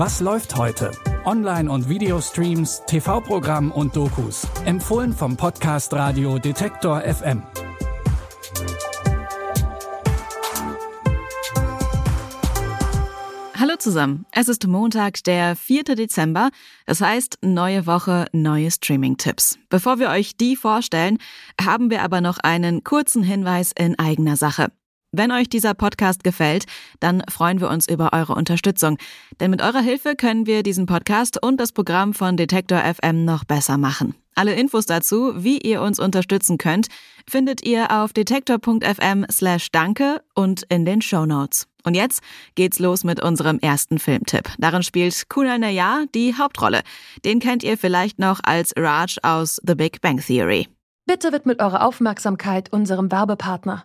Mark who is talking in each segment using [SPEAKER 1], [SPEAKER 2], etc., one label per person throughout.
[SPEAKER 1] Was läuft heute? Online- und Videostreams, TV-Programm und Dokus. Empfohlen vom Podcast Radio Detektor FM.
[SPEAKER 2] Hallo zusammen. Es ist Montag, der 4. Dezember. Das heißt, neue Woche, neue Streaming-Tipps. Bevor wir euch die vorstellen, haben wir aber noch einen kurzen Hinweis in eigener Sache. Wenn euch dieser Podcast gefällt, dann freuen wir uns über eure Unterstützung. Denn mit eurer Hilfe können wir diesen Podcast und das Programm von Detektor FM noch besser machen. Alle Infos dazu, wie ihr uns unterstützen könnt, findet ihr auf detektor.fm slash danke und in den Show Notes. Und jetzt geht's los mit unserem ersten Filmtipp. Darin spielt Kunal Nayar die Hauptrolle. Den kennt ihr vielleicht noch als Raj aus The Big Bang Theory.
[SPEAKER 3] Bitte widmet eure Aufmerksamkeit unserem Werbepartner.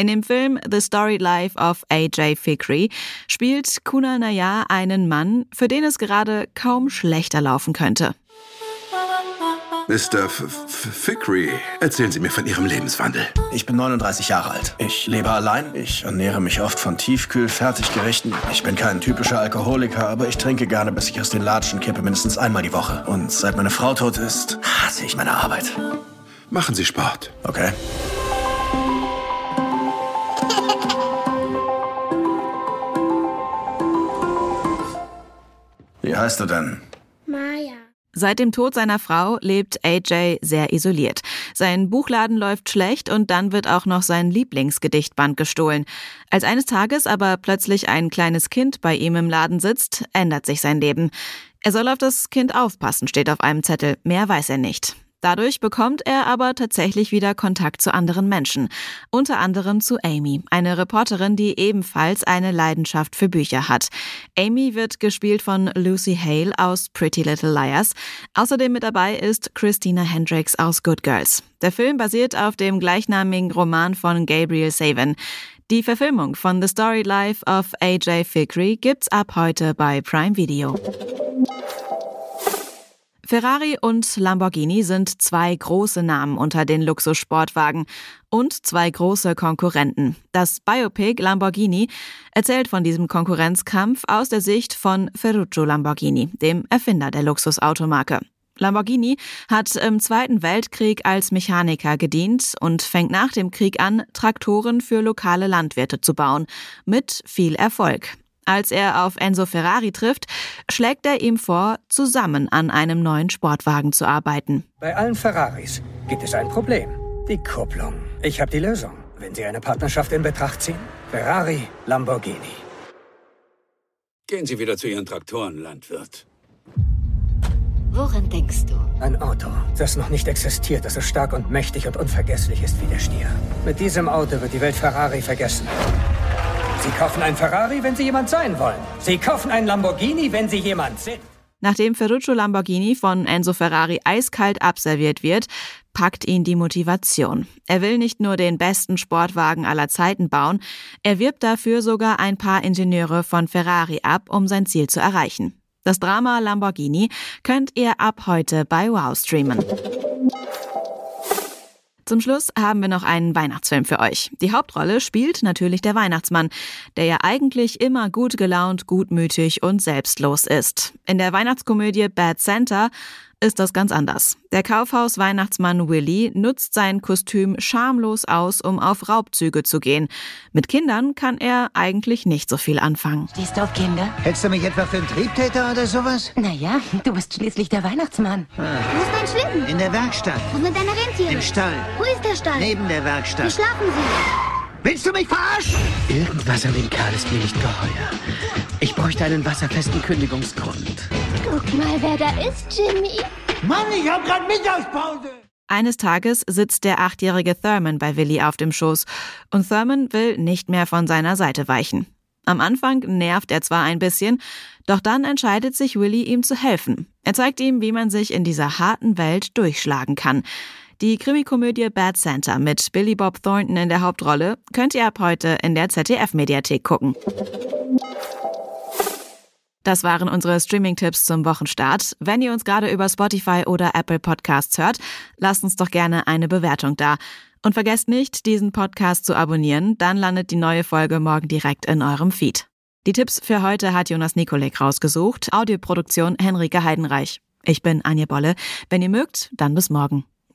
[SPEAKER 2] In dem Film The Story Life of AJ Fikri spielt Kunal Nayar einen Mann, für den es gerade kaum schlechter laufen könnte.
[SPEAKER 4] Mr. F Fikri, erzählen Sie mir von Ihrem Lebenswandel.
[SPEAKER 5] Ich bin 39 Jahre alt. Ich lebe allein. Ich ernähre mich oft von Tiefkühl-Fertiggerichten. Ich bin kein typischer Alkoholiker, aber ich trinke gerne, bis ich aus den Latschen kippe, mindestens einmal die Woche. Und seit meine Frau tot ist, hasse ich meine Arbeit.
[SPEAKER 4] Machen Sie Sport.
[SPEAKER 5] Okay. Heißt du denn?
[SPEAKER 6] Maya.
[SPEAKER 2] Seit dem Tod seiner Frau lebt AJ sehr isoliert. Sein Buchladen läuft schlecht und dann wird auch noch sein Lieblingsgedichtband gestohlen. Als eines Tages aber plötzlich ein kleines Kind bei ihm im Laden sitzt, ändert sich sein Leben. Er soll auf das Kind aufpassen, steht auf einem Zettel. Mehr weiß er nicht. Dadurch bekommt er aber tatsächlich wieder Kontakt zu anderen Menschen, unter anderem zu Amy, eine Reporterin, die ebenfalls eine Leidenschaft für Bücher hat. Amy wird gespielt von Lucy Hale aus Pretty Little Liars. Außerdem mit dabei ist Christina Hendricks aus Good Girls. Der Film basiert auf dem gleichnamigen Roman von Gabriel Savin. Die Verfilmung von The Story Life of AJ Fikri gibt's ab heute bei Prime Video. Ferrari und Lamborghini sind zwei große Namen unter den Luxussportwagen und zwei große Konkurrenten. Das Biopic Lamborghini erzählt von diesem Konkurrenzkampf aus der Sicht von Ferruccio Lamborghini, dem Erfinder der Luxusautomarke. Lamborghini hat im Zweiten Weltkrieg als Mechaniker gedient und fängt nach dem Krieg an, Traktoren für lokale Landwirte zu bauen, mit viel Erfolg. Als er auf Enzo Ferrari trifft, schlägt er ihm vor, zusammen an einem neuen Sportwagen zu arbeiten.
[SPEAKER 7] Bei allen Ferraris gibt es ein Problem. Die Kupplung. Ich habe die Lösung. Wenn Sie eine Partnerschaft in Betracht ziehen, Ferrari, Lamborghini.
[SPEAKER 8] Gehen Sie wieder zu Ihren Traktoren, Landwirt.
[SPEAKER 6] Woran denkst du?
[SPEAKER 7] Ein Auto, das noch nicht existiert, das so stark und mächtig und unvergesslich ist wie der Stier. Mit diesem Auto wird die Welt Ferrari vergessen. Sie kaufen ein Ferrari, wenn Sie jemand sein wollen. Sie kaufen ein Lamborghini, wenn Sie jemand sind.
[SPEAKER 2] Nachdem Ferruccio Lamborghini von Enzo Ferrari eiskalt abserviert wird, packt ihn die Motivation. Er will nicht nur den besten Sportwagen aller Zeiten bauen, er wirbt dafür sogar ein paar Ingenieure von Ferrari ab, um sein Ziel zu erreichen. Das Drama Lamborghini könnt ihr ab heute bei Wow streamen. Zum Schluss haben wir noch einen Weihnachtsfilm für euch. Die Hauptrolle spielt natürlich der Weihnachtsmann, der ja eigentlich immer gut gelaunt, gutmütig und selbstlos ist. In der Weihnachtskomödie Bad Santa ist das ganz anders. Der Kaufhaus-Weihnachtsmann Willy nutzt sein Kostüm schamlos aus, um auf Raubzüge zu gehen. Mit Kindern kann er eigentlich nicht so viel anfangen.
[SPEAKER 9] Stehst du auf Kinder?
[SPEAKER 10] Hältst du mich etwa für einen Triebtäter oder sowas?
[SPEAKER 9] Naja, du bist schließlich der Weihnachtsmann.
[SPEAKER 6] Wo ist dein Schlitten?
[SPEAKER 10] In der Werkstatt.
[SPEAKER 6] Wo sind deine Rentiere?
[SPEAKER 10] Im Stall.
[SPEAKER 6] Wo ist der Stall?
[SPEAKER 10] Neben der
[SPEAKER 6] Wie
[SPEAKER 10] Werkstatt.
[SPEAKER 6] schlafen sie?
[SPEAKER 10] Willst du mich verarschen?
[SPEAKER 11] Irgendwas an dem Kerl ist mir nicht geheuer. Ich bräuchte einen wasserfesten Kündigungsgrund.
[SPEAKER 6] Guck mal, wer da ist, Jimmy.
[SPEAKER 10] Mann, ich hab grad Mittagspause.
[SPEAKER 2] Eines Tages sitzt der achtjährige Thurman bei Willy auf dem Schoß und Thurman will nicht mehr von seiner Seite weichen. Am Anfang nervt er zwar ein bisschen, doch dann entscheidet sich Willy, ihm zu helfen. Er zeigt ihm, wie man sich in dieser harten Welt durchschlagen kann. Die Krimikomödie Bad Santa mit Billy Bob Thornton in der Hauptrolle könnt ihr ab heute in der ZDF-Mediathek gucken. Das waren unsere Streaming-Tipps zum Wochenstart. Wenn ihr uns gerade über Spotify oder Apple Podcasts hört, lasst uns doch gerne eine Bewertung da. Und vergesst nicht, diesen Podcast zu abonnieren, dann landet die neue Folge morgen direkt in eurem Feed. Die Tipps für heute hat Jonas Nikolek rausgesucht, Audioproduktion Henrike Heidenreich. Ich bin Anja Bolle. Wenn ihr mögt, dann bis morgen.